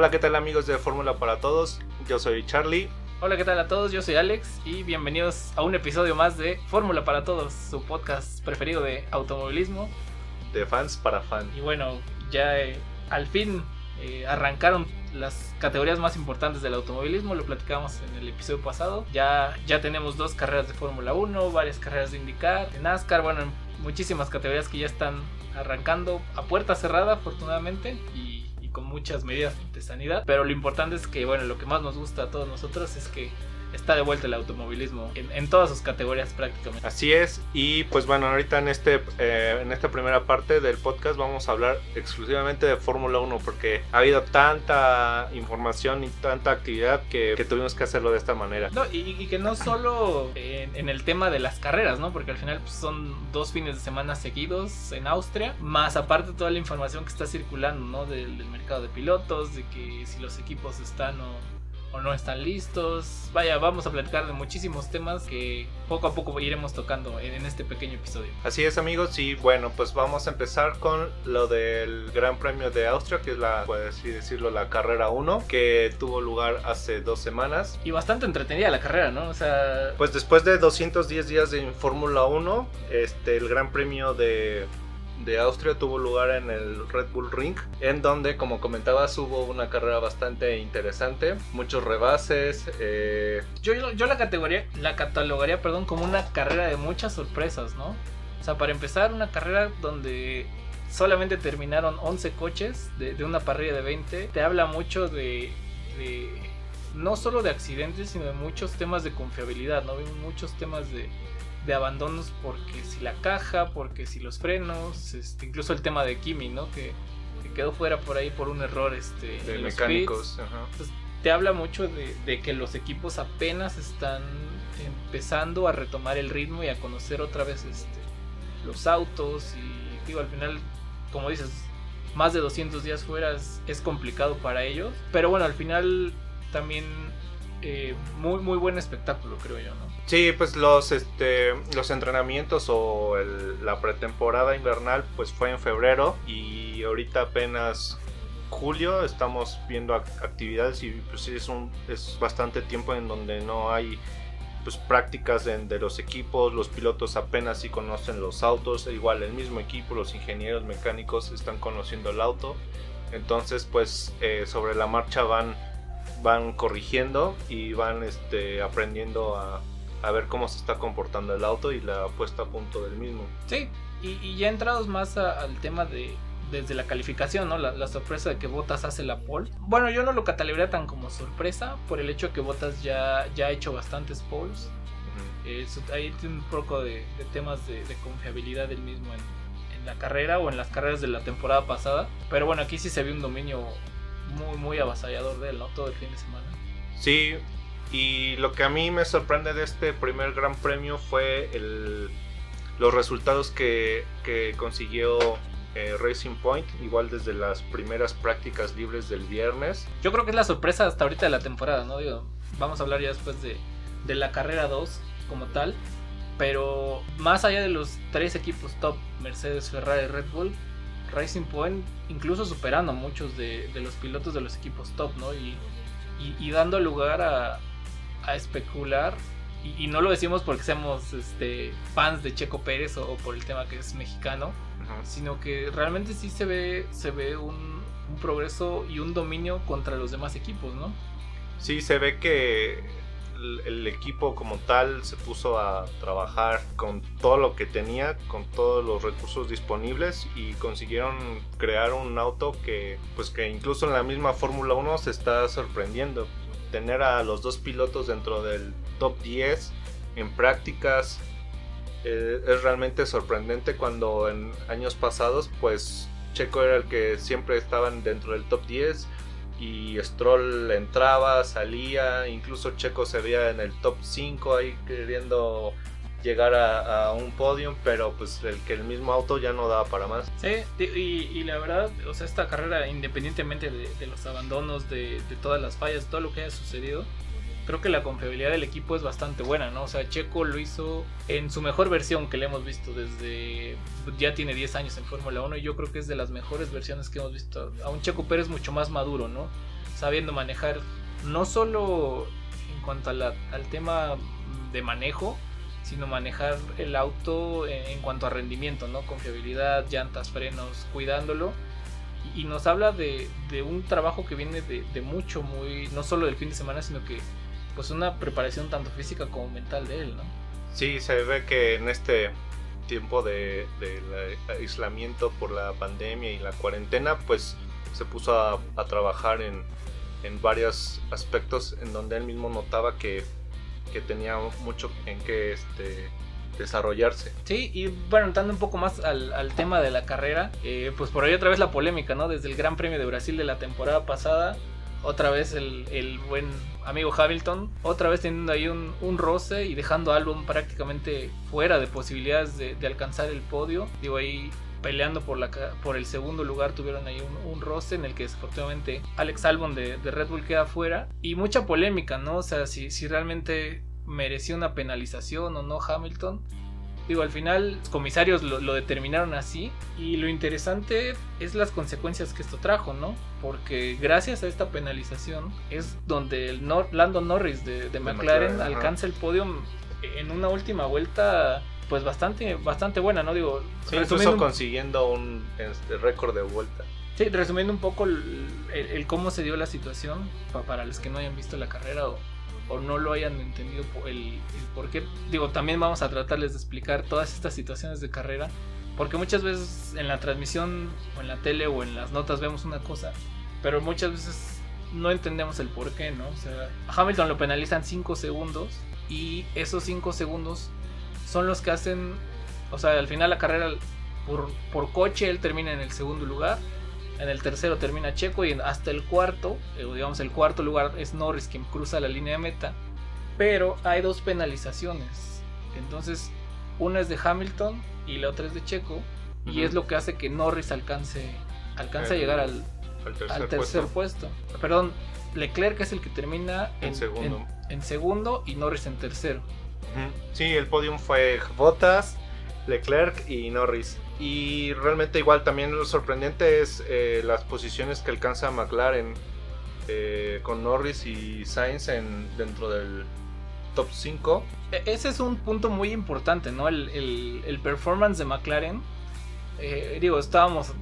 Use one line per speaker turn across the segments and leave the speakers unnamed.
Hola, ¿qué tal amigos de Fórmula para Todos? Yo soy Charlie.
Hola, ¿qué tal a todos? Yo soy Alex y bienvenidos a un episodio más de Fórmula para Todos, su podcast preferido de automovilismo.
De fans para fan.
Y bueno, ya eh, al fin eh, arrancaron las categorías más importantes del automovilismo, lo platicamos en el episodio pasado. Ya, ya tenemos dos carreras de Fórmula 1, varias carreras de IndyCar, de NASCAR, bueno, muchísimas categorías que ya están arrancando a puerta cerrada afortunadamente y, muchas medidas de sanidad. Pero lo importante es que, bueno, lo que más nos gusta a todos nosotros es que está de vuelta el automovilismo en, en, todas sus categorías prácticamente.
Así es, y pues bueno, ahorita en, este, eh, en esta primera parte del podcast vamos a hablar exclusivamente de Fórmula 1 porque ha habido tanta información y tanta actividad que, que tuvimos que hacerlo de esta manera.
No, y, y, que no solo en, en, el tema de las carreras, ¿no? Porque al final pues, son dos fines de semana seguidos en Austria, más aparte toda la información que está circulando, ¿no? Del, del mercado de pilotos, de que si los equipos están o o no están listos. Vaya, vamos a platicar de muchísimos temas que poco a poco iremos tocando en, en, este pequeño episodio.
Así es amigos y bueno, pues vamos a empezar con lo del Gran Premio de Austria, que es la, por así decirlo, la carrera 1, que tuvo lugar hace dos semanas.
Y bastante entretenida la carrera, ¿no? O sea...
Pues después de 210 días de Fórmula 1, este, el Gran Premio de de Austria tuvo lugar en el Red Bull Ring, en donde, como comentabas, hubo una carrera bastante interesante, muchos rebases. Eh...
Yo, yo la categoría, la catalogaría, perdón, como una carrera de muchas sorpresas, ¿no? O sea, para empezar, una carrera donde solamente terminaron 11 coches de, una parrilla de 20, te habla mucho de, de, no solo de accidentes, sino de muchos temas de confiabilidad, ¿no? Muchos temas de, de abandonos porque si la caja, porque si los frenos, este, incluso el tema de Kimi, ¿no? Que, que, quedó fuera por ahí por un error este,
de mecánicos.
Entonces, te habla mucho de, de, que los equipos apenas están empezando a retomar el ritmo y a conocer otra vez este, los autos y digo, al final, como dices, más de 200 días fuera es, es complicado para ellos, pero bueno, al final también eh, muy muy buen espectáculo creo yo, ¿no?
Sí, pues los, este, los entrenamientos o la pretemporada invernal pues fue en febrero y ahorita apenas julio estamos viendo actividades y pues es, un, es bastante tiempo en donde no hay pues prácticas de, los equipos, los pilotos apenas si conocen los autos, igual el mismo equipo, los ingenieros mecánicos están conociendo el auto, entonces pues eh, sobre la marcha van, van corrigiendo y van este, aprendiendo a, a ver cómo se está comportando el auto y la puesta a punto del mismo.
Sí, y, y ya entrados más a, al tema de desde la calificación, ¿no? La, la, sorpresa de que Botas hace la pole. Bueno, yo no lo catalogaría tan como sorpresa por el hecho de que Botas ya, ya ha hecho bastantes poles. Uh -huh. eh, ahí tiene un poco de, de temas de, de, confiabilidad del mismo en, en, la carrera o en las carreras de la temporada pasada. Pero bueno, aquí sí se vio un dominio muy, muy avasallador de él, ¿no? Todo el fin de semana.
Sí, y lo que a mí me sorprende de este primer Gran Premio fue el, los resultados que, que consiguió eh, Racing Point, igual desde las primeras prácticas libres del viernes.
Yo creo que es la sorpresa hasta ahorita de la temporada, ¿no? Digo, vamos a hablar ya después de, de la carrera 2 como tal. Pero más allá de los tres equipos top, Mercedes, Ferrari, Red Bull, Racing Point incluso superando a muchos de, de los pilotos de los equipos top, ¿no? Y, y, y dando lugar a, a especular y, y, no lo decimos porque seamos este, fans de Checo Pérez o, o, por el tema que es mexicano, uh -huh. sino que realmente sí se ve, se ve un, un, progreso y un dominio contra los demás equipos, ¿no?
Sí, se ve que el, equipo como tal se puso a trabajar con todo lo que tenía, con todos los recursos disponibles y consiguieron crear un auto que, pues que incluso en la misma Fórmula 1 se está sorprendiendo. Tener a los dos pilotos dentro del top 10 en prácticas eh, es realmente sorprendente cuando en años pasados pues Checo era el que siempre estaban dentro del top 10 y Stroll entraba, salía, incluso Checo se veía en el top 5 ahí queriendo llegar a, un podium, pero pues el que el mismo auto ya no daba para más.
Sí, y, la verdad, o sea, esta carrera, independientemente de, de los abandonos, de, de, todas las fallas, todo lo que haya sucedido, creo que la confiabilidad del equipo es bastante buena, ¿no? O sea, Checo lo hizo en su mejor versión que le hemos visto desde... Ya tiene 10 años en Fórmula 1 y yo creo que es de las mejores versiones que hemos visto. A un Checo Pérez mucho más maduro, ¿no? Sabiendo manejar no solo en cuanto a la, al tema de manejo, sino manejar el auto en, cuanto a rendimiento, ¿no? Confiabilidad, llantas, frenos, cuidándolo. Y nos habla de, de, un trabajo que viene de, de, mucho, muy, no solo del fin de semana, sino que pues una preparación tanto física como mental de él, ¿no?
Sí, se ve que en este tiempo de, de aislamiento por la pandemia y la cuarentena, pues se puso a, a trabajar en, en varios aspectos en donde él mismo notaba que que tenía mucho en que este, desarrollarse.
Sí, y bueno, entrando un poco más al, al tema de la carrera, eh, pues por ahí otra vez la polémica, ¿no? Desde el Gran Premio de Brasil de la temporada pasada, otra vez el, el buen amigo Hamilton, otra vez teniendo ahí un, un, roce y dejando a Albon prácticamente fuera de posibilidades de, alcanzar el podio. Digo, ahí peleando por, la, por el segundo lugar tuvieron ahí un, un roce en el que desafortunadamente Alex Albon de, Red Bull queda fuera y mucha polémica, ¿no? O sea, si, si realmente merecía una penalización o no Hamilton. Digo, al final los comisarios lo, lo, determinaron así y lo interesante es las consecuencias que esto trajo, ¿no? Porque gracias a esta penalización es donde el Nor Lando Norris de, de, de McLaren, McLaren alcanza el podio en una última vuelta pues bastante bastante buena, ¿no? Digo,
sí, incluso consiguiendo un este, récord de vuelta.
Sí, resumiendo un poco el, el, el, cómo se dio la situación, para los que no hayan visto la carrera o, o no lo hayan entendido el, el. Digo, también vamos a tratarles de explicar todas estas situaciones de carrera, porque muchas veces en la transmisión o en la tele o en las notas vemos una cosa, pero muchas veces no entendemos el por qué, ¿no? O sea, Hamilton lo penalizan 5 segundos y esos 5 segundos son los que hacen, o sea, al final la carrera por, por coche él termina en el segundo lugar, en el tercero termina Checo y hasta el cuarto, eh, digamos el cuarto lugar es Norris quien cruza la línea de meta, pero hay dos penalizaciones, entonces una es de Hamilton y la otra es de Checo uh -huh. y es lo que hace que Norris alcance, alcance el, a llegar al, al tercer, al tercer puesto. puesto. Perdón, Leclerc es el que termina
en, en segundo.
En, en segundo y Norris en tercero.
Sí, el podium fue Bottas, Leclerc y Norris. Y realmente igual también lo sorprendente es eh, las posiciones que alcanza McLaren eh, con Norris y Sainz en, dentro del top 5.
E, ese es un punto muy importante, ¿no? El, el, el performance de McLaren. Eh, digo, estábamos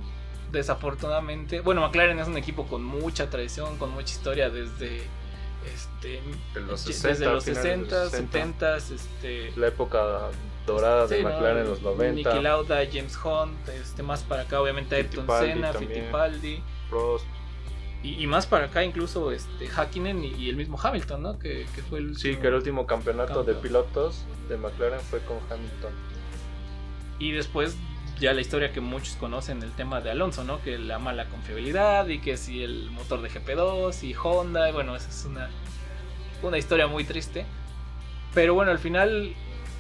desafortunadamente... Bueno, McLaren es un equipo con mucha tradición, con mucha historia desde este,
de los 60,
desde los 60, 70, este,
la época dorada de sí, McLaren en los 90.
Niki Lauda, James Hunt, este, más para acá obviamente Ayrton Senna, Fittipaldi,
Prost.
Y, y, más para acá incluso este Hakkinen y, y el mismo Hamilton, ¿no? Que, que, fue el
Sí, que el último campeonato de pilotos de McLaren fue con Hamilton.
Y después ya la historia que muchos conocen, el tema de Alonso, ¿no? Que la mala confiabilidad y que si el motor de GP2 y Honda, bueno, esa es una, una historia muy triste. Pero bueno, al final,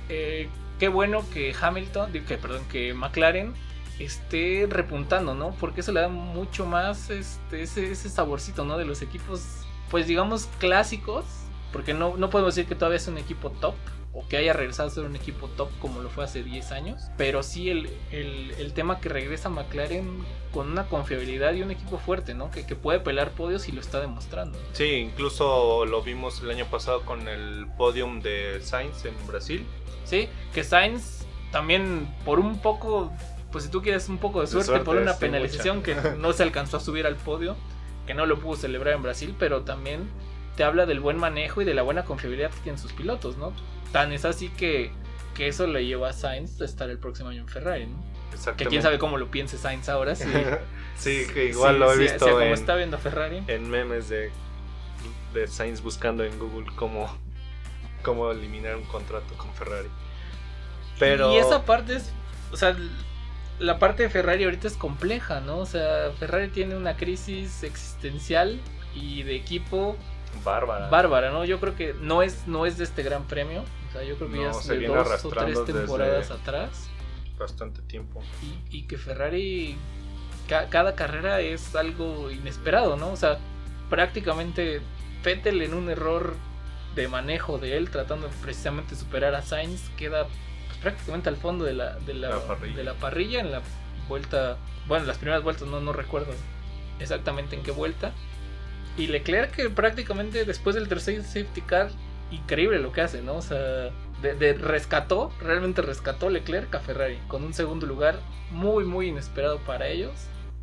eh, qué bueno que Hamilton, que perdón, que McLaren esté repuntando, ¿no? Porque eso le da mucho más este, ese, saborcito, ¿no? De los equipos, pues digamos, clásicos. Porque no, no podemos decir que todavía es un equipo top, o que haya regresado a ser un equipo top como lo fue hace 10 años, pero sí el, el, tema que regresa McLaren con una confiabilidad y un equipo fuerte, ¿no? Que, que, puede pelear podios y lo está demostrando.
Sí, incluso lo vimos el año pasado con el podium de Sainz en Brasil.
Sí, que Sainz también por un poco, pues si tú quieres un poco de suerte, por una penalización que no se alcanzó a subir al podio, que no lo pudo celebrar en Brasil, pero también te habla del buen manejo y de la buena confiabilidad que tienen sus pilotos, ¿no? Tan es así que, que eso le llevó a Sainz a estar el próximo año en Ferrari, ¿no? Que quién sabe cómo lo piense Sainz ahora. Si,
sí, que igual lo he
sí,
visto.
En, está viendo Ferrari.
En memes de, de Sainz buscando en Google cómo, cómo eliminar un contrato con Ferrari. Pero
Y esa parte es, o sea, la parte de Ferrari ahorita es compleja, ¿no? O sea, Ferrari tiene una crisis existencial y de equipo
bárbara.
bárbara, ¿no? Yo creo que no es, no es de este gran premio. O sea, yo creo que
No,
ya
se
es de dos o tres temporadas atrás.
Bastante tiempo.
Y, y que Ferrari, ca- cada carrera es algo inesperado, ¿no? O sea, prácticamente Vettel en un error de manejo de él, tratando precisamente de superar a Sainz, queda pues, prácticamente al fondo de la, de, la, de la parrilla en la vuelta, bueno, las primeras vueltas no, no recuerdo exactamente en qué vuelta. Y Leclerc que prácticamente después del tercer safety car, increíble lo que hace, ¿no? O sea, de, de- rescató, realmente rescató Leclerc a Ferrari con un segundo lugar muy, muy inesperado para ellos.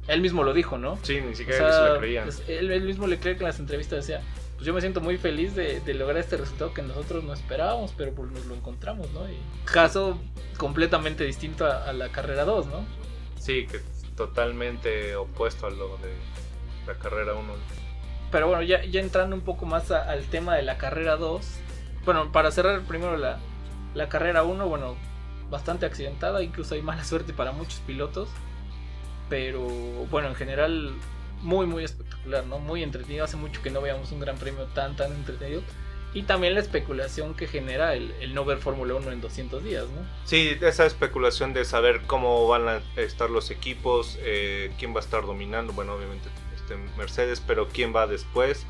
Él mismo lo dijo, ¿no?
Sí, ni
O
siquiera
sea,
se lo creían.
pues, él, él mismo Leclerc en las entrevistas decía, pues yo me siento muy feliz de, de lograr este resultado que nosotros no esperábamos, pero pues nos lo encontramos, ¿no? Y caso completamente distinto a, a la carrera 2, ¿no?
Sí, que totalmente opuesto a lo de la carrera 1.
Pero bueno, ya, ya entrando un poco más a- al tema de la carrera 2. Bueno, para cerrar primero la, la carrera 1, bueno, bastante accidentada, incluso hay mala suerte para muchos pilotos. Pero bueno, en general, muy, muy espectacular, ¿no? Muy entretenido. Hace mucho que no veíamos un gran premio tan, tan entretenido. Y también la especulación que genera el, no ver Fórmula 1 en 200 días, ¿no?
Sí, esa especulación de saber cómo van a estar los equipos, eh, quién va a estar dominando, bueno, obviamente este Mercedes, pero quién va después,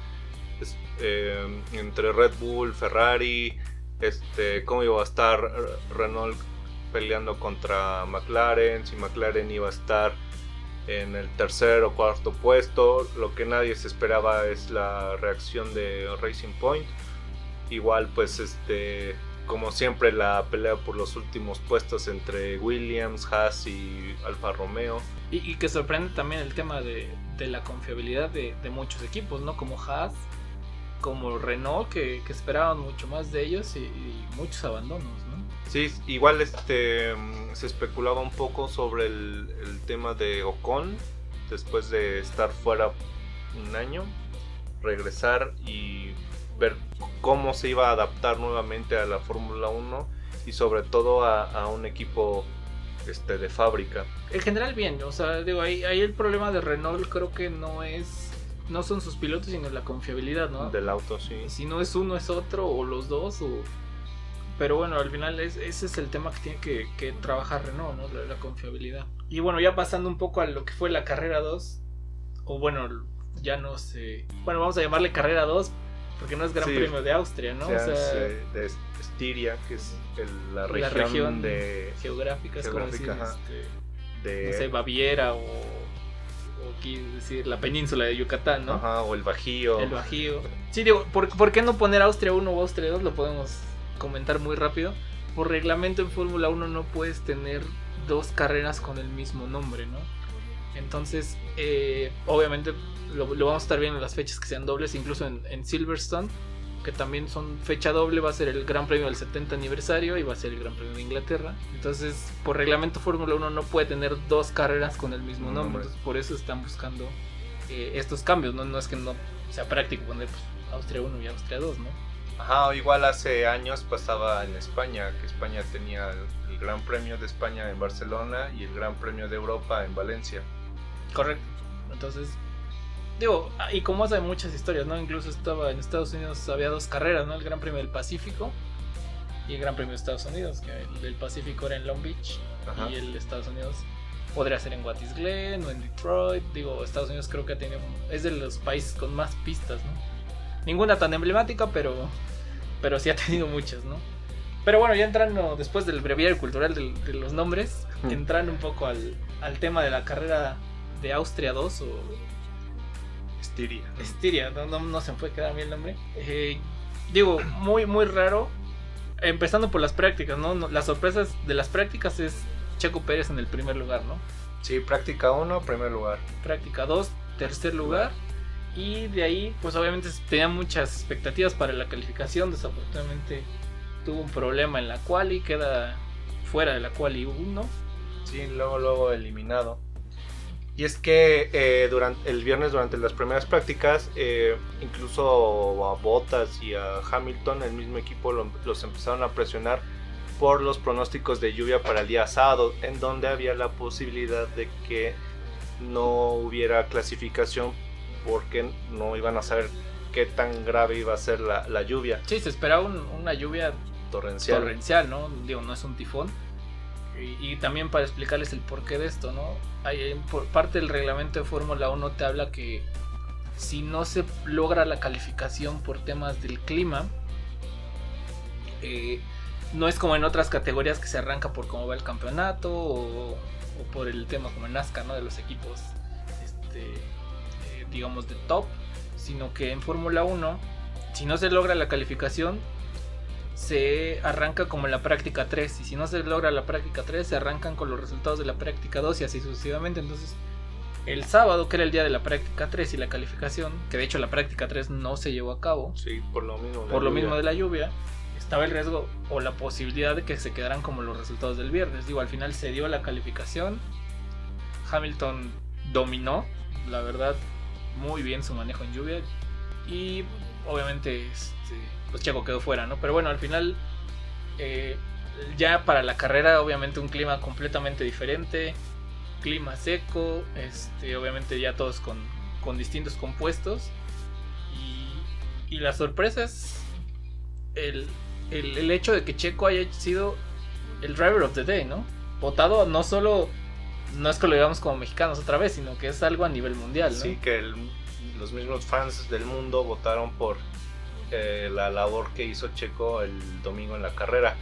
Es, eh, entre Red Bull, Ferrari, este, cómo iba a estar Renault peleando contra McLaren, si McLaren iba a estar en el tercer o cuarto puesto, lo que nadie se esperaba es la reacción de Racing Point. Igual pues este como siempre la pelea por los últimos puestos entre Williams, Haas y Alfa Romeo.
Y, y que sorprende también el tema de, de la confiabilidad de, de muchos equipos, ¿no? Como Haas, como Renault, que, que esperaban mucho más de ellos y, y muchos abandonos, ¿no?
Sí, igual este mm, se especulaba un poco sobre el, el tema de Ocon después de estar fuera un año, regresar y ver cómo se iba a adaptar nuevamente a la Fórmula 1 y sobre todo a, a un equipo este de fábrica.
En general bien, o sea, digo, ahí, ahí el problema de Renault creo que no es, no son sus pilotos, sino la confiabilidad, ¿no?
Del auto, sí.
Si no es uno, es otro, o los dos, o... Pero bueno, al final es- ese es el tema que tiene que, que trabajar Renault, ¿no? La, la confiabilidad. Y bueno, ya pasando un poco a lo que fue la carrera 2, o bueno, ya no sé... Bueno, vamos a llamarle carrera 2, porque no es Gran
Sí.
Premio de Austria, ¿no?
Sea,
o sea,
es, de Estiria, que es el- la,
la
región de,
geográfica, es como decir,
geográfica,
este,
de-
no sé, Baviera o, o quiero decir la península de Yucatán, ¿no?
ajá, o el Bajío.
El Bajío. Sí, digo, ¿por, por qué no poner Austria 1 o Austria 2? Lo podemos comentar muy rápido. Por reglamento en Fórmula 1 no puedes tener dos carreras con el mismo nombre, ¿no? Entonces, eh, obviamente lo, lo vamos a estar viendo en las fechas que sean dobles, incluso en, en Silverstone, que también son fecha doble, va a ser el Gran Premio del 70 aniversario y va a ser el Gran Premio de Inglaterra. Entonces, por reglamento Fórmula 1 no puede tener dos carreras con el mismo nombre.
Nombre.
Entonces, por eso están buscando eh, estos cambios, ¿no? No es que no sea práctico poner pues, Austria 1 y Austria 2, ¿no?
Ajá, igual hace años pasaba en España, que España tenía el, Gran Premio de España en Barcelona y el Gran Premio de Europa en Valencia.
Correcto. Entonces, digo, y como hace muchas historias, ¿no? Incluso estaba en Estados Unidos, había dos carreras, ¿no? El Gran Premio del Pacífico y el Gran Premio de Estados Unidos, que el del Pacífico era en Long Beach
Ajá.
y el de Estados Unidos podría ser en Wattis Glen o en Detroit. Digo, Estados Unidos creo que ha tenido, es de los países con más pistas, ¿no? Ninguna tan emblemática, pero, pero sí ha tenido muchas, ¿no? Pero bueno, ya entrando después del breviario cultural del- de, los nombres,
Mm.
entrando un poco al, al tema de la carrera de Austria 2 o
Estiria.
Estiria, no, no, no se me puede quedar bien el nombre. Eh, digo, muy, muy raro. Empezando por las prácticas, ¿no? No, Las sorpresas de las prácticas es Checo Pérez en el primer lugar, ¿no?
Sí, práctica 1, primer lugar.
Práctica 2, tercer lugar. Y de ahí, pues obviamente tenía muchas expectativas para la calificación. Desafortunadamente tuvo un problema en la quali, queda fuera de la quali 1.
Sí, luego, luego eliminado. Y es que eh, durante el viernes, durante las primeras prácticas, eh, incluso a Bottas y a Hamilton, el mismo equipo, lo- los empezaron a presionar por los pronósticos de lluvia para el día sábado, en donde había la posibilidad de que no hubiera clasificación porque no iban a saber qué tan grave iba a ser la, la lluvia
Sí, se esperaba un- una lluvia
torrencial.
torrencial, ¿no? Digo, no es un tifón. Y, y también para explicarles el porqué de esto, ¿no? Hay, por parte del reglamento de Fórmula 1 te habla que si no se logra la calificación por temas del clima, eh, no es como en otras categorías que se arranca por cómo va el campeonato o, o por el tema como en NASCAR, ¿no? De los equipos, este, digamos, de top, sino que en Fórmula 1, si no se logra la calificación, se arranca como en la práctica 3 y si no se logra la práctica 3 se arrancan con los resultados de la práctica 2 y así sucesivamente entonces el sábado que era el día de la práctica 3 y la calificación que de hecho la práctica 3 no se llevó a cabo
Sí, por lo mismo. la
por lo
lluvia.
mismo de la lluvia estaba el riesgo o la posibilidad de que se quedaran como los resultados del viernes digo al final se dio la calificación Hamilton dominó la verdad muy bien su manejo en lluvia. Y obviamente este, pues Checo quedó fuera no pero bueno al final eh, ya para la carrera obviamente un clima completamente diferente clima seco este obviamente ya todos con, con distintos compuestos. Y, y la sorpresa es el, el, el hecho de que Checo haya sido el driver of the day, ¿no? Votado no solo, no es que lo digamos como mexicanos otra vez, sino que es algo a nivel mundial, ¿no?
Sí, que los mismos fans del mundo votaron por eh, la labor que hizo Checo el domingo en la carrera.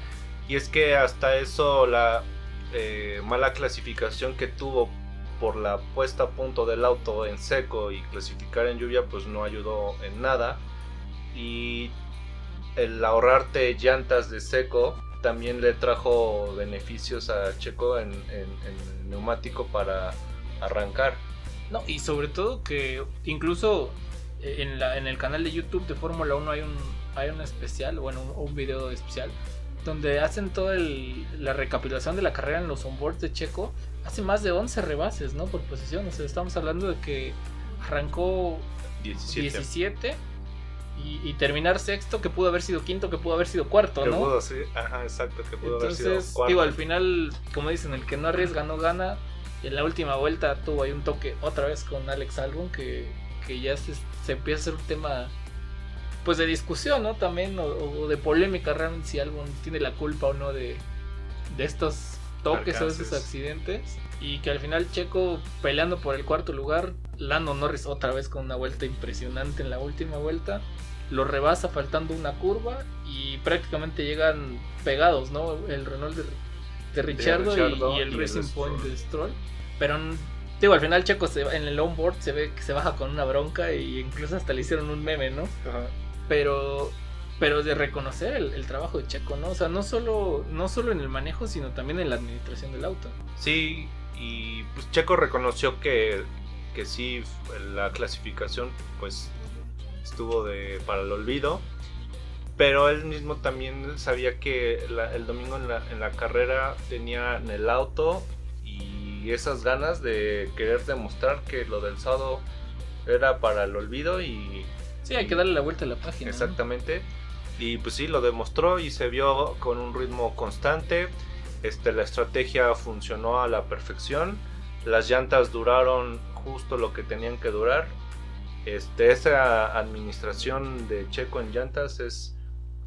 Y es que hasta eso la eh, mala clasificación que tuvo por la puesta a punto del auto en seco y clasificar en lluvia pues no ayudó en nada. Y el ahorrarte llantas de seco también le trajo beneficios a Checo en, en- en el neumático para arrancar.
No, y sobre todo que incluso eh, en, la, en el canal de YouTube de Fórmula 1 hay un, hay un especial, bueno, un, un video especial, donde hacen toda la recapitulación de la carrera en los onboards de Checo. Hace más de 11 rebases, ¿no? Por posición. O sea, estamos hablando de que arrancó
17.
17 y, y terminar sexto, que pudo haber sido quinto, que pudo haber sido cuarto,
Que
¿no?
pudo ser, ajá, exacto, que pudo haber
Entonces,
sido cuarto.
digo, al final, como dicen, el que no arriesga no gana. Y en la última vuelta tuvo ahí un toque otra vez con Alex Albon que, que ya se, se empieza a hacer un tema pues de discusión, ¿no? También, o, o de polémica realmente si Albon tiene la culpa o no de, de estos toques o
Alcances.
esos accidentes. Y que al final Checo peleando por el cuarto lugar, Lando Norris otra vez con una vuelta impresionante en la última vuelta. Lo rebasa faltando una curva y prácticamente llegan pegados, ¿no? El Renault de, de Richardo, y-
Richardo
y, el
y
Racing Point de Stroll. Pero digo, al final Checo se va- en el onboard se ve que se baja con una bronca y incluso hasta le hicieron un meme, ¿no?
Ajá.
Pero pero de reconocer el, el trabajo de Checo, ¿no? O sea, no solo no solo en el manejo, sino también en la administración del auto.
Sí, y pues Checo reconoció que, que sí, la clasificación pues estuvo de, para el olvido. Pero él mismo también sabía que la- el domingo en la, en la carrera tenía en el auto y esas ganas de querer demostrar que lo del sábado era para el olvido y
Sí, hay que darle la vuelta a la página. ¿no?
Exactamente. Y pues sí, lo demostró y se vio con un ritmo constante. Este, la estrategia funcionó a la perfección. Las llantas duraron justo lo que tenían que durar. Este, esa administración de Checo en llantas es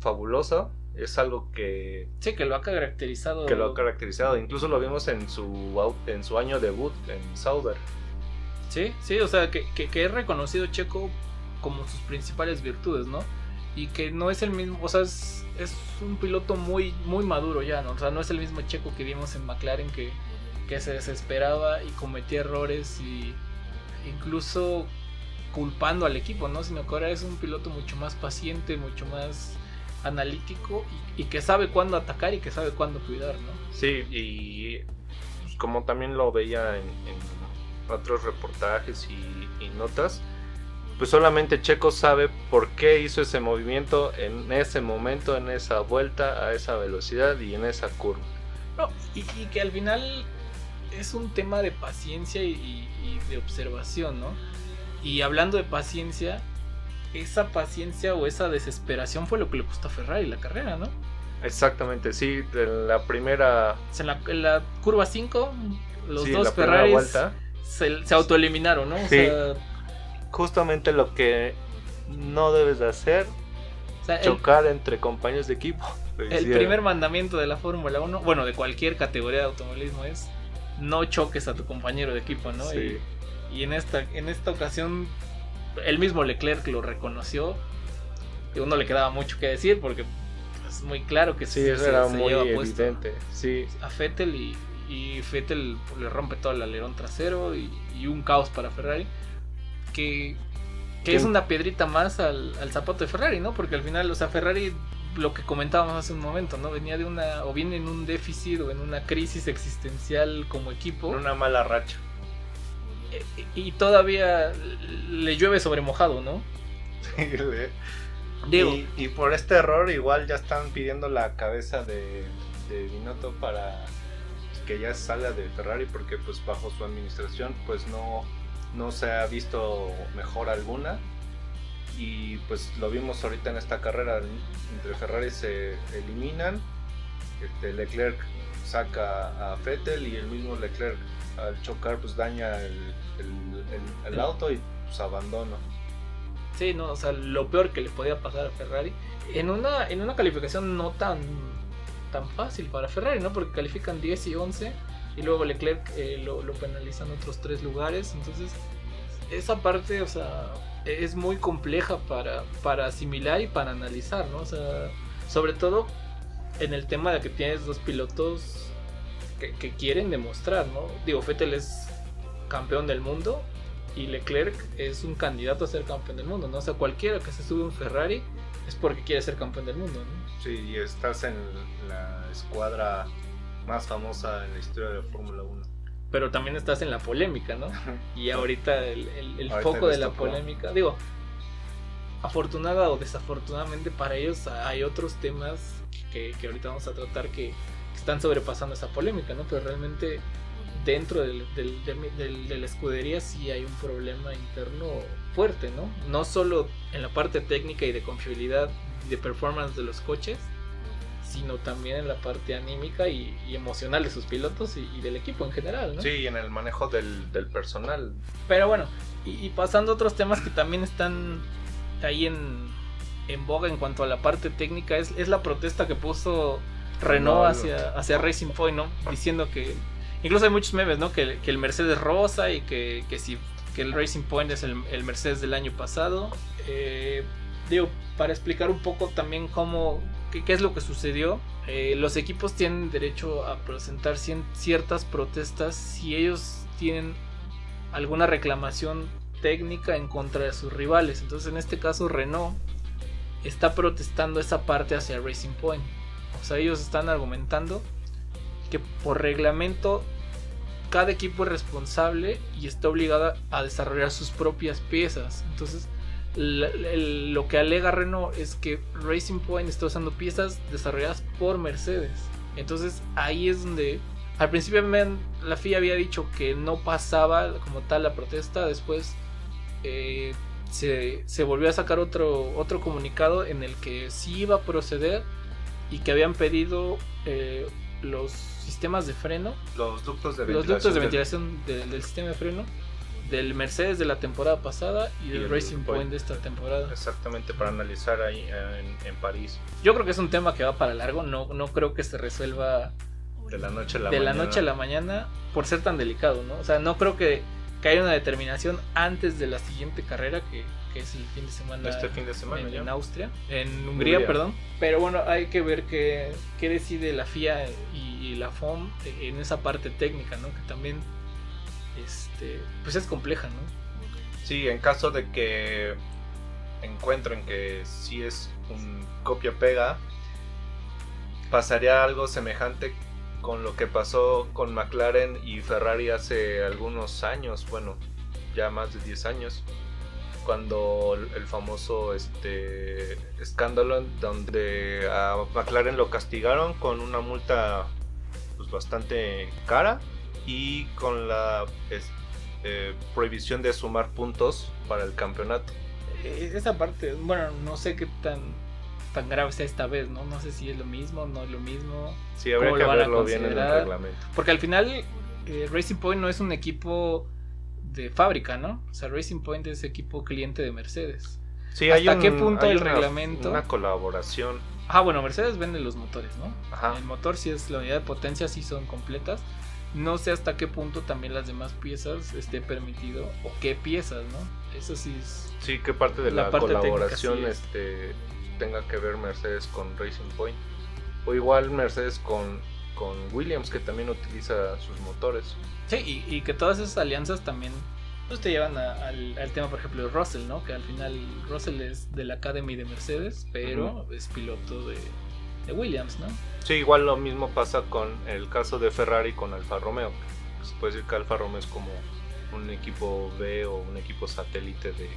fabulosa. Es algo que,
Sí, que lo ha caracterizado.
que lo ha caracterizado. Incluso lo vimos en su, en su año debut en Sauber.
Sí, sí, o sea, que, que, que es reconocido Checo como sus principales virtudes, ¿no? Y que no es el mismo, o sea, es, es un piloto muy, muy maduro ya, ¿no? O sea, no es el mismo Checo que vimos en McLaren que, que se desesperaba y cometía errores y incluso culpando al equipo, ¿no? Sino que ahora es un piloto mucho más paciente, mucho más analítico y, y que sabe cuándo atacar y que sabe cuándo cuidar, ¿no?
Sí, y pues, como también lo veía en, en otros reportajes y, y notas, pues solamente Checo sabe por qué hizo ese movimiento en ese momento, en esa vuelta, a esa velocidad y en esa curva.
No, y, y que al final es un tema de paciencia y, y- y de observación, ¿no? Y hablando de paciencia, esa paciencia o esa desesperación fue lo que le costó a Ferrari la carrera, ¿no?
Exactamente, sí, de la primera,
O sea, en, la, en la curva 5, los
sí,
dos Ferraris
vuelta,
se, se autoeliminaron, ¿no? O,
Sí.
sea,
justamente lo que no debes de hacer,
o sea, el,
chocar entre compañeros de equipo.
el primer mandamiento de la Fórmula 1, bueno, de cualquier categoría de automovilismo es no choques a tu compañero de equipo, ¿no?
sí,
Y, y en, esta, en esta ocasión, el mismo Leclerc lo reconoció. Y uno le quedaba mucho que decir porque es muy claro que
sí,
se-
eso
se-
era
se
muy
lleva puesto
evidente. Sí,
a Fettel y, y Fettel le rompe todo el alerón trasero y, y un caos para Ferrari. Que, que
Que-
es una piedrita más al, al zapato de Ferrari, ¿no? Porque al final, o sea, Ferrari, lo que comentábamos hace un momento, ¿no? Venía de una, o viene en un déficit o en una crisis existencial como equipo.
una mala racha.
eh, Y todavía le llueve sobre mojado, ¿no? Digo,
y, y por este error igual ya están pidiendo la cabeza de, de Binotto para que ya salga de Ferrari porque pues bajo su administración pues no, no se ha visto mejor alguna y pues lo vimos ahorita en esta carrera entre Ferrari se eliminan este, Leclerc saca a Vettel y el mismo Leclerc al chocar pues daña el, el- el- el auto y pues abandona
Sí, no, o sea, lo peor que le podía pasar a Ferrari en una, en una calificación no tan, tan fácil para Ferrari, ¿no? Porque califican 10 y 11 y luego Leclerc eh, lo, lo penalizan otros tres lugares. Entonces, esa parte, o sea, es muy compleja para, para asimilar y para analizar, ¿no? O sea, sobre todo en el tema de que tienes dos pilotos que, quieren demostrar, ¿no? Digo, Vettel es campeón del mundo y Leclerc es un candidato a ser campeón del mundo, ¿no? O sea, cualquiera que se sube un Ferrari es porque quiere ser campeón del mundo, ¿no?
Sí, y estás en la escuadra más famosa en la historia de la Fórmula 1.
Pero también estás en la polémica, ¿no? Y ahorita el, el- el
Ahorita
foco de la
tocó.
polémica, digo, afortunada o desafortunadamente para ellos hay otros temas que, que ahorita vamos a tratar que, que están sobrepasando esa polémica, ¿no? Pero realmente dentro del, del- del- del- de la escudería sí hay un problema interno fuerte, ¿no? No solo en la parte técnica y de confiabilidad y de performance de los coches, sino también en la parte anímica y, y emocional de sus pilotos y, y del equipo en general, ¿no?
Sí, y en el manejo del, del personal.
Pero bueno, y, y pasando a otros temas que también están ahí en, en boga en cuanto a la parte técnica, es, es la protesta que puso Renault hacia, hacia Racing Point, ¿no? Diciendo que, incluso hay muchos memes, ¿no? Que, el- que el Mercedes rosa y que, que si que el Racing Point es el, el Mercedes del año pasado. Eh, digo, para explicar un poco también cómo, qué, es lo que sucedió, eh, los equipos tienen derecho a presentar ciertas protestas si ellos tienen alguna reclamación técnica en contra de sus rivales. Entonces, en este caso, Renault está protestando esa parte hacia Racing Point. O sea, ellos están argumentando que por reglamento cada equipo es responsable y está obligada a desarrollar sus propias piezas. Entonces, la- el- lo que alega Renault es que Racing Point está usando piezas desarrolladas por Mercedes. Entonces, ahí es donde al principio la FIA había dicho que no pasaba como tal la protesta, después eh, se, se volvió a sacar otro, otro comunicado en el que sí iba a proceder y que habían pedido eh, los sistemas de freno,
Los ductos de
los
ventilación.
ductos de ventilación del, del sistema de freno del Mercedes de la temporada pasada y
Y
del
el
Racing
Point.
Point de esta temporada.
Exactamente, para analizar ahí eh, en, en París.
Yo creo que es un tema que va para largo, no, no creo que se resuelva
De la noche a la
de
mañana.
la noche a la mañana por ser tan delicado, ¿no? O sea, no creo que, que haya una determinación antes de la siguiente carrera, que, que es el fin de semana,
Este fin de semana
en, en Austria, en Hungría,
Hungría.
perdón. Pero bueno, hay que ver qué, qué decide la FIA y, y la FOM en esa parte técnica, ¿no? Que también este, pues es compleja, ¿no?
Sí, en caso de que encuentren que sí es un copia-pega, pasaría algo semejante con lo que pasó con McLaren y Ferrari hace algunos años, bueno, ya más de 10 años, cuando el famoso este escándalo donde a McLaren lo castigaron con una multa pues, bastante cara y con la es- eh, prohibición de sumar puntos para el campeonato.
Eh, Esa parte, bueno, no sé qué tan tan grave sea esta vez, ¿no? No sé si es lo mismo, no es lo mismo.
Sí, habría
¿Cómo
que
lo van a
bien en el
considerar?
reglamento.
Porque al final eh, Racing Point no es un equipo de fábrica, ¿no? O sea, Racing Point es equipo cliente de Mercedes.
Sí,
¿Hasta
hay un-
qué punto
hay
el
una-
reglamento?
Una colaboración.
Ah, bueno, Mercedes vende los motores, ¿no?
Ajá.
El motor sí es la unidad de potencia, sí son completas. No sé hasta qué punto también las demás piezas esté permitido o qué piezas, ¿no? Eso sí es...
Sí, que parte de
La
la,
parte técnica,
colaboración
sí
este, tenga que ver Mercedes con Racing Point. O igual Mercedes con, con Williams, que también utiliza sus motores.
Sí, y, y que todas esas alianzas también pues, te llevan a- al, al tema, por ejemplo, de Russell, ¿no? Que al final Russell es de la Academy de Mercedes, pero es piloto de, de Williams, ¿no?
Sí, igual lo mismo pasa con el caso de Ferrari con Alfa Romeo. Se puede decir que Alfa Romeo es como un equipo B o un equipo satélite de,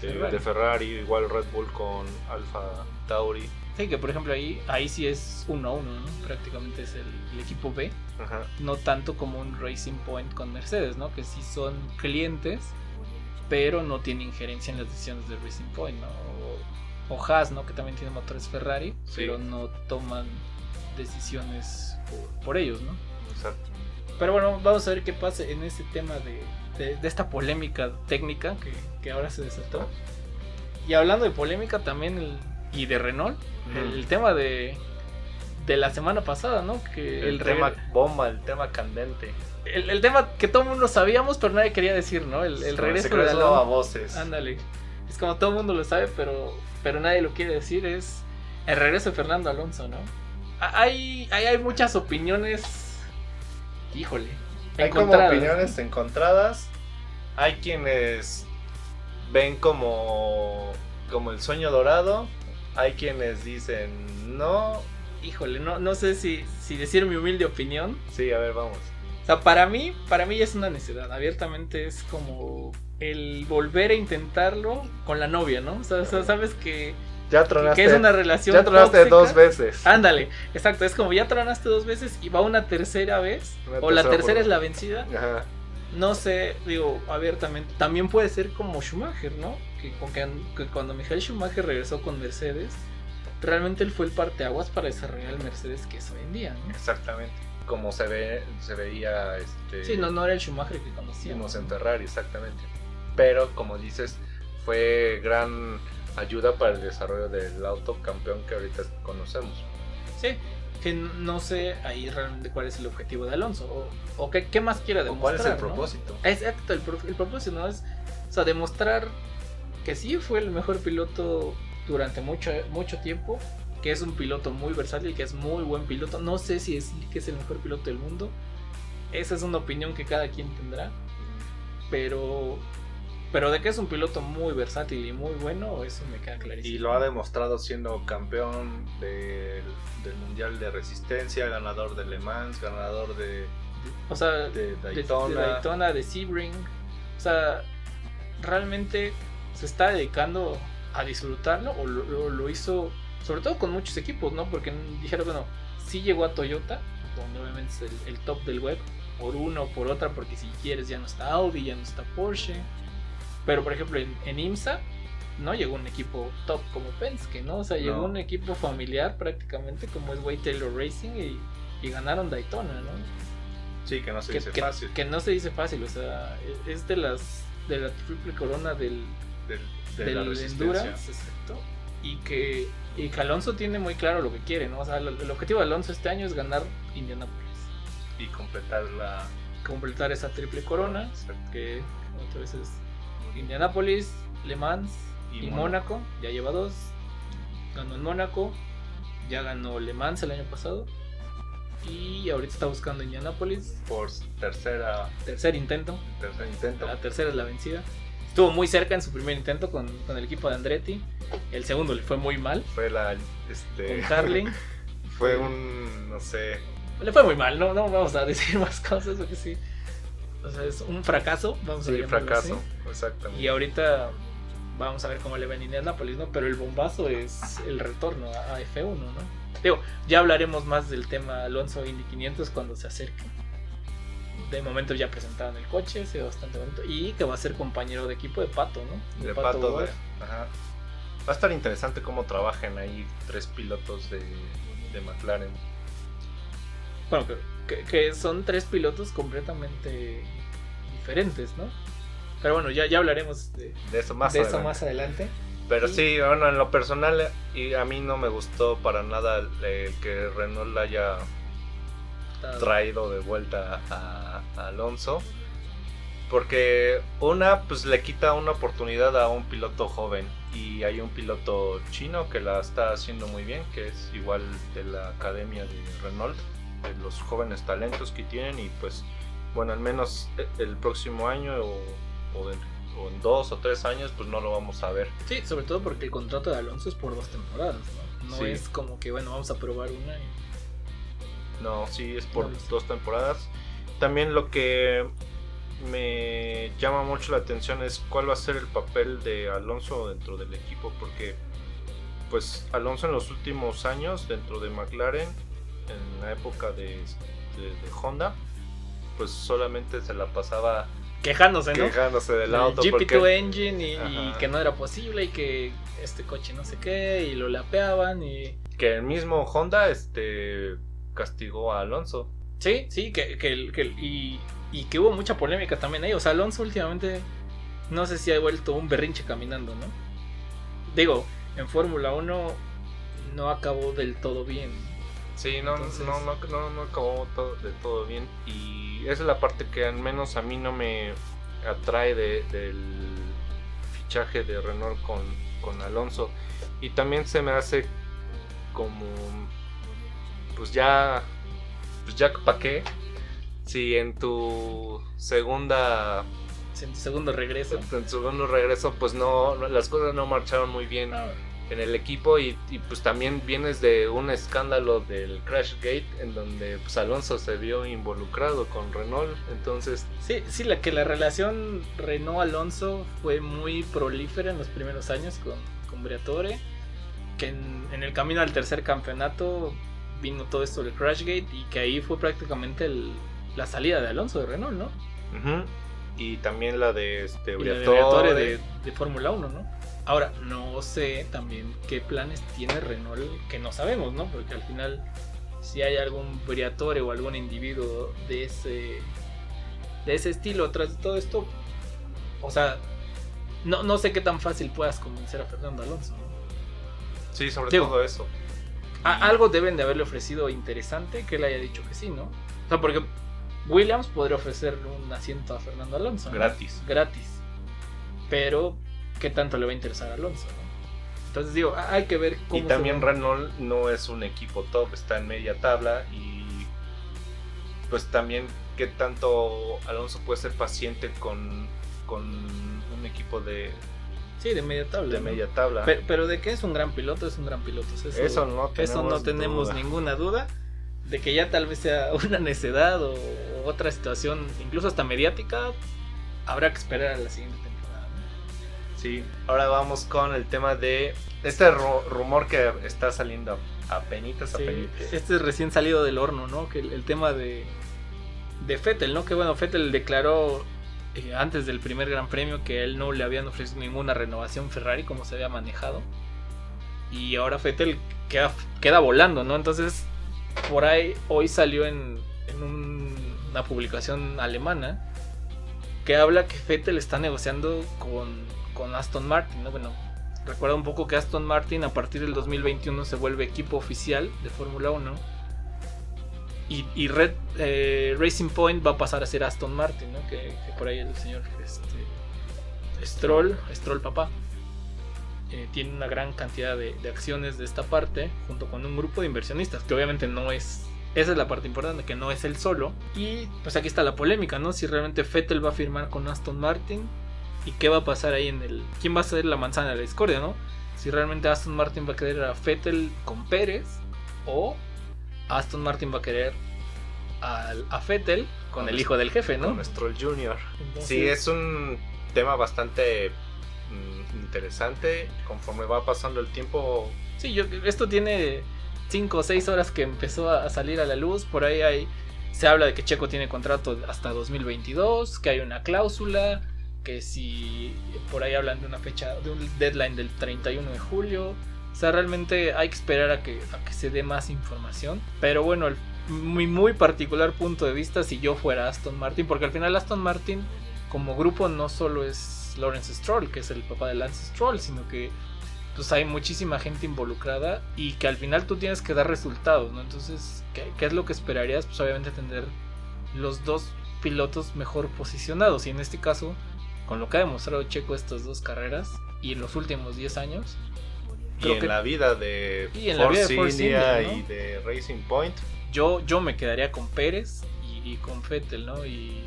Ferrari.
de Ferrari. Igual Red Bull con Alfa Tauri.
Sí, que por ejemplo ahí, ahí sí es uno a uno, ¿no? Prácticamente es el, el equipo B,
Ajá.
no tanto como un Racing Point con Mercedes, ¿no? Que sí son clientes, pero no tienen injerencia en las decisiones de Racing Point, ¿no? O, Haas, ¿no? Que también tiene motores Ferrari,
Sí.
pero no toman decisiones por, por ellos, ¿no?
Exacto.
Pero bueno, vamos a ver qué pasa en este tema de, de- de esta polémica técnica que, que ahora se desató. Y hablando de polémica también el- y de Renault, el, tema de, de la semana pasada, ¿no? Que
El,
el,
tema
regre-
bomba, el tema candente.
el, el tema que todo el mundo sabíamos, pero nadie quería decir, ¿no? El, regreso de
secreto a voces.
Ándale. Es como todo el mundo lo sabe, pero, pero nadie lo quiere decir. Es el regreso de Fernando Alonso, ¿no? A- Hay, hay, hay muchas opiniones. Híjole.
Hay como opiniones encontradas. Hay quienes ven como, como el sueño dorado. Hay quienes dicen no.
Híjole, no, no sé si, si decir mi humilde opinión.
Sí, a ver, vamos.
O sea, para mí, para mí es una necesidad. Abiertamente es como el volver a intentarlo con la novia, ¿no? O sea, o sea, sabes que,
Ya
que
tronaste.
es una relación.
ya tronaste
tóxica.
dos veces.
Ándale, exacto. Es como ya tronaste dos veces y va una tercera vez.
Una
o la
tercera por-
es la vencida.
Ajá.
No sé, digo, abiertamente. También puede ser como Schumacher, ¿no? Que, que, que cuando Michael Schumacher regresó con Mercedes, realmente él fue el parteaguas para desarrollar el Mercedes que es hoy en día, ¿no?
Exactamente. Como se ve, se veía este.
Sí, no, no era el Schumacher que conocíamos.
En Ferrari, exactamente. Pero como dices, fue gran ayuda para el desarrollo del auto campeón que ahorita conocemos.
Sí, que no sé ahí realmente cuál es el objetivo de Alonso o, o qué, qué más quiere
¿O
demostrar.
¿Cuál es el
¿no?
propósito?
Exacto, el, pro- el propósito ¿no? es o sea, demostrar que sí fue el mejor piloto durante mucho, mucho tiempo, que es un piloto muy versátil, que es muy buen piloto. No sé si es que es el mejor piloto del mundo. Esa es una opinión que cada quien tendrá. Pero pero de que es un piloto muy versátil y muy bueno, eso me queda clarísimo.
Y lo ha demostrado siendo campeón del, del Mundial de Resistencia, ganador de Le Mans, ganador de,
O sea,
de Daytona.
de Daytona, de Sebring. O sea, realmente se está dedicando a disfrutarlo o lo, lo- lo hizo, sobre todo con muchos equipos, ¿no? Porque dijeron, bueno, sí llegó a Toyota, donde obviamente es el, el top del web, por una o por otra, porque si quieres ya no está Audi, ya no está Porsche. Pero por ejemplo en, en IMSA no llegó un equipo top como Penske, ¿no? O sea, llegó
No.
un equipo familiar prácticamente como es Way Taylor Racing y, y ganaron Daytona, ¿no?
Sí, que no se
que,
dice
que-
fácil.
que no se dice fácil, o sea, e- es de las de la triple corona del,
del- de
del
la.
Endurance, exacto, y que y que Alonso tiene muy claro lo que quiere, ¿no? O sea, el, el objetivo de Alonso este año es ganar Indianapolis,
Y completar la.
completar esa triple corona, que otra vez es Indianapolis, Le Mans
Y
y,
Mónaco.
Mónaco, ya lleva dos, ganó en Mónaco, ya ganó Le Mans el año pasado. Y ahorita está buscando Indianapolis,
Por tercera,
tercer intento.
tercer intento.
La tercera es la vencida. Estuvo muy cerca en su primer intento con, con el equipo de Andretti. El segundo le fue muy mal
Fue la. Este,
con Carlin.
fue un. No sé.
le fue muy mal, no, no vamos a decir más cosas porque sí. O sea, es un fracaso, vamos a
Sí,
llamarlo
fracaso.
así.
Exactamente.
Y ahorita vamos a ver cómo le va en Indianapolis, ¿no? Pero el bombazo es el retorno a, a F1, ¿no? Digo, ya hablaremos más del tema Alonso Indy 500 cuando se acerque. De momento ya presentaron el coche, se ve bastante bonito. Y que va a ser compañero de equipo de Pato, ¿no?
de pato, de- Ajá. va a estar interesante cómo trabajen ahí tres pilotos de, de McLaren.
Bueno, que, que- que son tres pilotos completamente diferentes, ¿no? Pero bueno, ya, ya hablaremos de,
De eso más
de eso
adelante.
más adelante.
Pero
Sí.
sí, bueno, en lo personal, y a mí no me gustó para nada el, que Renault haya traído de vuelta a, a Alonso. Porque una, pues le quita una oportunidad a un piloto joven. Y hay un piloto chino que la está haciendo muy bien, que es igual de la academia de Renault, de los jóvenes talentos que tienen. Y pues, bueno, al menos e- el próximo año o, o en, o en dos o tres años, pues no lo vamos a ver.
Sí, sobre todo porque el contrato de Alonso es por dos temporadas, ¿no? No
Sí.
es como que, bueno, vamos a probar una y...
No, sí, es por
No
dos temporadas. También lo que me llama mucho la atención es cuál va a ser el papel de Alonso dentro del equipo, porque pues Alonso en los últimos años dentro de McLaren, en la época de, de- de Honda, pues solamente se la pasaba
Quejándose, ¿no?
quejándose del
El
auto.
GP2
porque-
Engine y, que no era posible y que este coche no sé qué y lo lapeaban y...
que el mismo Honda este castigó a Alonso.
Sí, sí, que, que, el- que el- y, y que hubo mucha polémica también ahí. O sea, Alonso últimamente no sé si ha vuelto un berrinche caminando, ¿no? Digo, en Fórmula 1 no acabó del todo bien.
Sí, no,
Entonces-
no, no, no, no acabó todo, de todo bien. Y esa es la parte que al menos a mí no me atrae de- del fichaje de Renault con, con Alonso. Y también se me hace como, pues ya, pues ya para qué. Si en tu segunda,
En tu segundo regreso.
en tu segundo regreso, pues no, no- las cosas no marcharon muy bien en el equipo y, y, pues también vienes de un escándalo del Crashgate en donde pues Alonso se vio involucrado con Renault entonces
Sí, sí, la que la relación Renault-Alonso fue muy prolífera en los primeros años con, con Briatore. Que en, en el camino al tercer campeonato vino todo esto del Crashgate y que ahí fue prácticamente el- la salida de Alonso de Renault, ¿no?
ujú, y también la de este
Y la de
Briatore,
Briatore de, de Fórmula 1, ¿no? Ahora, no sé también qué planes tiene Renault que no sabemos, ¿no? Porque al final, si hay algún Briatore o algún individuo de ese, de ese estilo tras de todo esto, o sea, no, no sé qué tan fácil puedas convencer a Fernando Alonso. ¿no?
sí sobre
Digo,
todo eso
A- algo deben de haberle ofrecido interesante que él haya dicho que sí, ¿no? O sea, porque Williams podría ofrecerle un asiento a Fernando Alonso. ¿no?
gratis
gratis. Pero, ¿qué tanto le va a interesar a Alonso? no? Entonces digo, hay que ver cómo.
y
se
también
va-
Renault no es un equipo top está en media tabla y pues también qué tanto Alonso puede ser paciente con, con un equipo de,
Sí, de media tabla.
de
¿no?
media tabla
Pero, pero de que es un gran piloto, es un gran piloto. Eso,
Eso no
eso no
tenemos
tenemos
duda.
ninguna duda. De que ya tal vez sea una necedad o otra situación, incluso hasta mediática, habrá que esperar a la siguiente temporada.
Ahora vamos con el tema de este ru- rumor que está saliendo a penitas, a
Sí,
penitas.
este es recién salido del horno, ¿no? Que el, el tema de, de Fettel, ¿no? Que bueno, Fettel declaró eh, antes del primer Gran Premio que él no le habían ofrecido ninguna renovación Ferrari como se había manejado. Y ahora Fettel queda, queda volando, ¿no? Entonces, por ahí hoy salió en, en un- una publicación alemana que habla que Fettel está negociando con, con Aston Martin, ¿no? Bueno, recuerda un poco que Aston Martin a partir del 2021 se vuelve equipo oficial de Fórmula 1 y, Red eh, Racing Point va a pasar a ser Aston Martin, ¿no? Que, por ahí el señor este, Stroll, Stroll papá, eh, tiene una gran cantidad de, acciones de esta parte junto con un grupo de inversionistas que obviamente no es esa es la parte importante, que no es él solo. Y pues aquí está la polémica, ¿no? Si realmente Vettel va a firmar con Aston Martin y qué va a pasar ahí en el... ¿Quién va a ser la manzana de la discordia, ¿no? Si realmente Aston Martin va a querer a Vettel con Pérez o Aston Martin va a querer al- a Vettel con el hijo del jefe, ¿no?
Con Stroll Jr.
Entonces-
Sí, es un tema bastante mm, interesante. Conforme va pasando el tiempo,
Sí, yo, esto tiene 5 o 6 horas que empezó a a salir a la luz. Por ahí hay, se habla de que Checo tiene contrato hasta 2022, que hay una cláusula, que si por ahí hablan de una fecha, de un deadline del 31 de julio. O sea, realmente hay que esperar a que, a que se dé más información. Pero bueno, el, mi muy particular punto de vista si yo fuera Aston Martin, porque al final Aston Martin como grupo no solo es Lawrence Stroll, que es el papá de Lance Stroll, sino que pues hay muchísima gente involucrada y que al final tú tienes que dar resultados, ¿no? Entonces, ¿qué, qué es lo que esperarías? Pues obviamente tener los dos pilotos mejor posicionados y en este caso, con lo que ha demostrado Checo estas dos carreras y en los últimos 10 años,
Y en
que
la vida de
Force
India
¿no?
y de Racing Point,
yo, yo me quedaría con Pérez y, y con Fettel, ¿no? Y,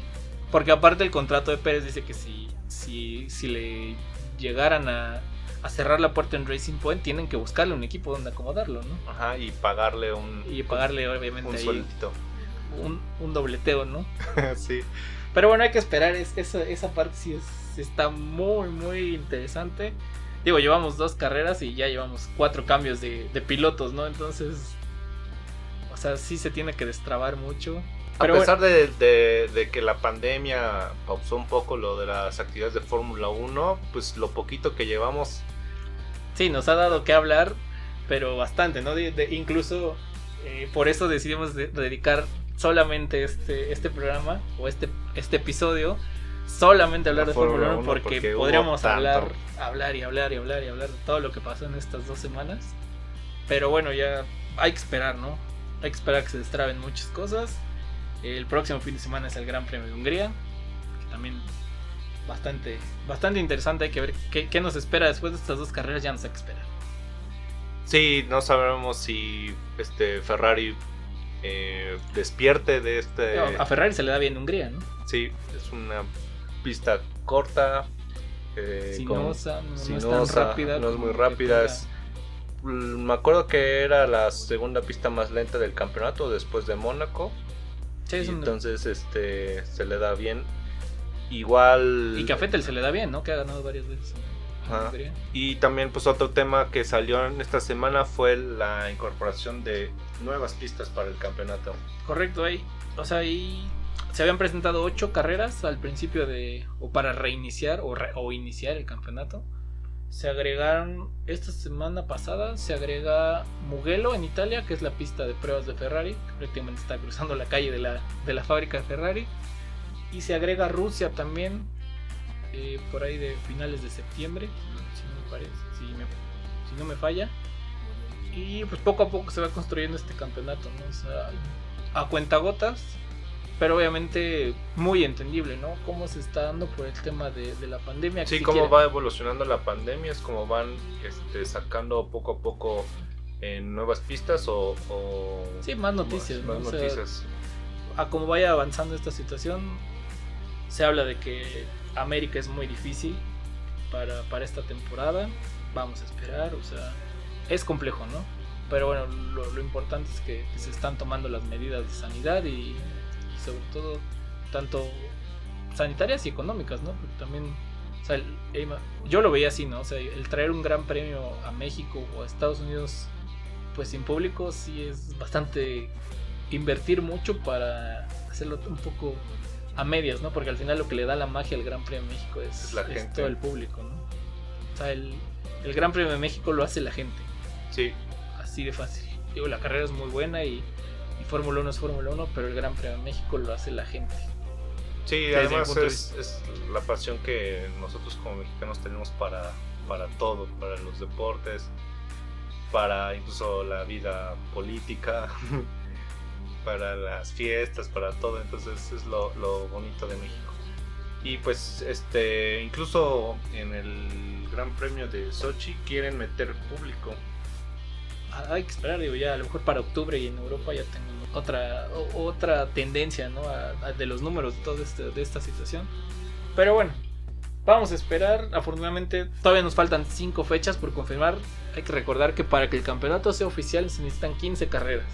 porque aparte el contrato de Pérez dice que si, si, si le llegaran a, a cerrar la puerta en Racing Point, tienen que buscarle un equipo donde acomodarlo, ¿no?
ajá, y pagarle un,
Y pagarle obviamente
un
ahí un, un dobleteo, ¿no?
sí.
Pero bueno, hay que esperar, es, esa, esa parte sí es, está muy, muy interesante. Digo, llevamos dos carreras y ya llevamos cuatro cambios de, de pilotos, ¿no? Entonces, o sea, sí se tiene que destrabar mucho. Pero
a
bueno,
pesar de, de- de que la pandemia pausó un poco lo de las actividades de Fórmula 1, pues lo poquito que llevamos,
sí, nos ha dado que hablar, pero bastante, ¿no? De- incluso eh, por eso decidimos de- dedicar solamente este, este programa o este, este episodio solamente hablar
La
de Fórmula
Fórmula
1
1,
porque, podríamos hablar, hablar y hablar y hablar y hablar de todo lo que pasó en estas dos semanas. Pero bueno, ya hay que esperar, ¿no? Hay que esperar que se destraben muchas cosas. El próximo fin de semana es el Gran Premio de Hungría, que también bastante, bastante interesante. Hay que ver qué, qué nos espera después de estas dos carreras. Ya no sé qué esperar.
sí, no sabemos si este Ferrari eh, despierte de este...
A Ferrari se le da bien Hungría, ¿no?
Sí, es una pista corta. eh, con-
no, no es tan rápida.
no es muy rápida. es- mm, me acuerdo que era la segunda pista más lenta del campeonato después de Mónaco.
Sí, es un-
entonces este se le da bien. Igual.
Y que a Vettel se le da bien, ¿no? Que ha ganado varias veces
Ajá. Y también pues otro tema que salió en esta semana fue la incorporación de nuevas pistas para el campeonato.
Correcto, ahí. O sea, ahí se habían presentado ocho carreras al principio de. o para reiniciar o, re- o iniciar el campeonato. Se agregaron. Esta semana pasada se agrega Mugello en Italia, que es la pista de pruebas de Ferrari, que prácticamente está cruzando la calle de la, de la fábrica de Ferrari. Y se agrega Rusia también, eh, por ahí de finales de septiembre, si no me parece, si, me- si no me falla. Y pues poco a poco se va construyendo este campeonato, ¿no? O sea, a cuentagotas, pero obviamente muy entendible, ¿no? Cómo se está dando por el tema de, de la pandemia.
Sí,
si
cómo
quiere-
va evolucionando la pandemia, es como van este, sacando poco a poco en nuevas pistas o, o
Sí, más noticias,
más,
¿no?
más
O sea,
noticias.
a cómo vaya avanzando esta situación, se habla de que América es muy difícil para, para esta temporada. Vamos a esperar, o sea, es complejo, ¿no? Pero bueno, lo, importante es que, se están tomando las medidas de sanidad y, sobre todo tanto sanitarias y económicas, ¿no? También, o sea, el- yo lo veía así, ¿no? O sea, el traer un gran premio a México o a Estados Unidos, pues sin público, sí es bastante invertir mucho para hacerlo un poco a medias, ¿no? Porque al final lo que le da la magia al Gran Premio de México es,
Es la
es
gente.
todo el público, ¿no? O sea, el, el Gran Premio de México lo hace la gente,
Sí,
así de fácil. Digo, la carrera es muy buena y, y Fórmula 1 es Fórmula 1, pero el Gran Premio de México lo hace la gente.
sí,
Desde
además es, es la pasión que nosotros como mexicanos tenemos para, para todo, para los deportes, para incluso la vida política, para las fiestas, para todo. Entonces es lo, lo bonito de México. Y pues este incluso en el Gran Premio de Sochi quieren meter público.
Ah, Hay que esperar, digo, ya a lo mejor para octubre y en Europa ya tengo otra, otra tendencia, ¿no? A- a- de los números de toda este- de esta situación. Pero bueno, vamos a esperar. Afortunadamente, todavía nos faltan 5 fechas por confirmar. Hay que recordar que para que el campeonato sea oficial se necesitan 15 carreras.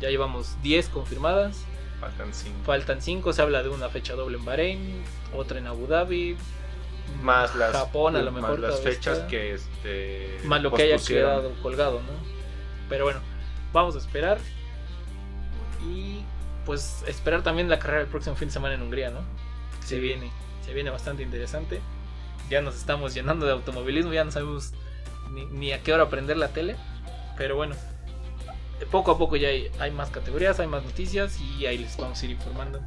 Ya llevamos 10 confirmadas.
Faltan cinco.
Faltan 5. Se habla de una fecha doble en Bahrein, otra en Abu Dhabi.
más las
Japón a lo
más
mejor
las
todavía
fechas
está.
que este
más lo que haya quedado colgado, ¿no? Pero bueno, vamos a esperar. Y pues esperar también la carrera el próximo fin de semana en Hungría, ¿no? Se viene. se viene bastante interesante. Ya nos estamos llenando de automovilismo, ya no sabemos ni, ni a qué hora prender la tele. Pero bueno, poco a poco ya hay, hay más categorías, hay más noticias y ahí les vamos a ir informando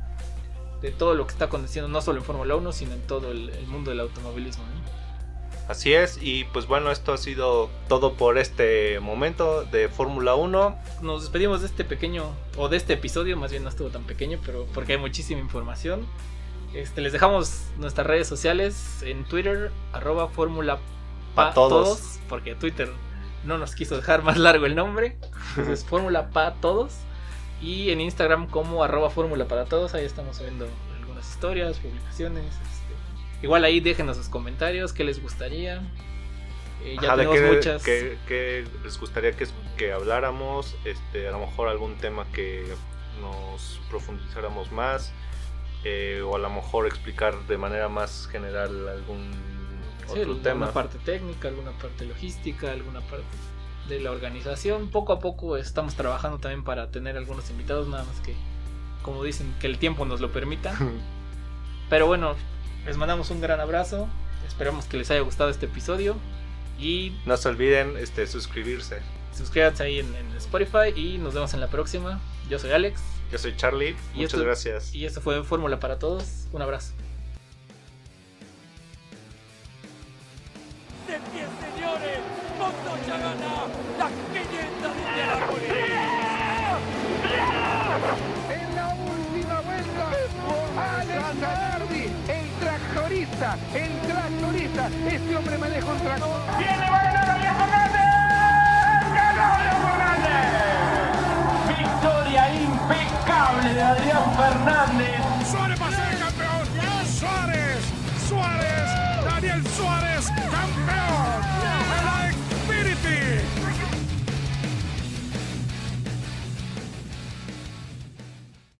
de todo lo que está aconteciendo, no solo en Fórmula 1, sino en todo el, el mundo del automovilismo. ¿no?
Así es, y pues bueno, esto ha sido todo por este momento de Fórmula 1.
Nos despedimos de este pequeño, o de este episodio, más bien no estuvo tan pequeño, pero porque hay muchísima información. Este, les dejamos nuestras redes sociales en Twitter, arroba Fórmula
Pa' todos.
porque Twitter no nos quiso dejar más largo el nombre. Entonces, Fórmula Pa' todos. Y en Instagram como arroba Fórmula para todos. Ahí estamos subiendo algunas historias, publicaciones. este. Igual ahí déjenos sus comentarios, qué les gustaría. Eh, ya
Ajá,
tenemos
qué,
muchas.
qué- qué les gustaría que, que habláramos, este, a lo mejor algún tema que nos profundizáramos más, eh, o a lo mejor explicar de manera más general algún
Sí, alguna parte técnica, alguna parte logística, alguna parte de la organización. Poco a poco estamos trabajando también para tener algunos invitados, nada más que, como dicen, que el tiempo nos lo permita. Pero bueno, les mandamos un gran abrazo. Esperamos que les haya gustado este episodio. Y
No se olviden este, suscribirse.
suscríbanse ahí en, en Spotify. Y nos vemos en la próxima. Yo soy Alex.
Yo soy Charlie,
Y
muchas
esto-
gracias.
Y esto fue Fórmula para Todos. Un abrazo.
Tractorista, el tractorista. Este hombre maneja un tractor.
¡Viene, va a ganar Ariel Fernández! ¡Ganó Ariel Fernández! Victoria impecable de Adrián Fernández.